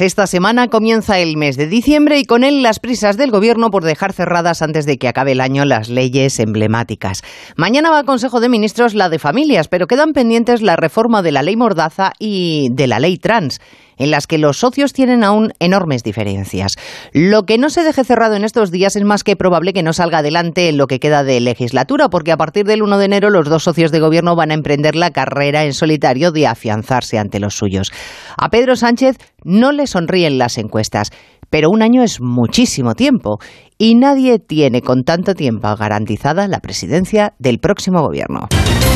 Esta semana comienza el mes de diciembre y con él las prisas del Gobierno por dejar cerradas antes de que acabe el año las leyes emblemáticas. Mañana va a Consejo de Ministros la de Familias, pero quedan pendientes la reforma de la ley Mordaza y de la ley Trans en las que los socios tienen aún enormes diferencias. Lo que no se deje cerrado en estos días es más que probable que no salga adelante en lo que queda de legislatura, porque a partir del 1 de enero los dos socios de gobierno van a emprender la carrera en solitario de afianzarse ante los suyos. A Pedro Sánchez no le sonríen las encuestas, pero un año es muchísimo tiempo y nadie tiene con tanto tiempo garantizada la presidencia del próximo gobierno.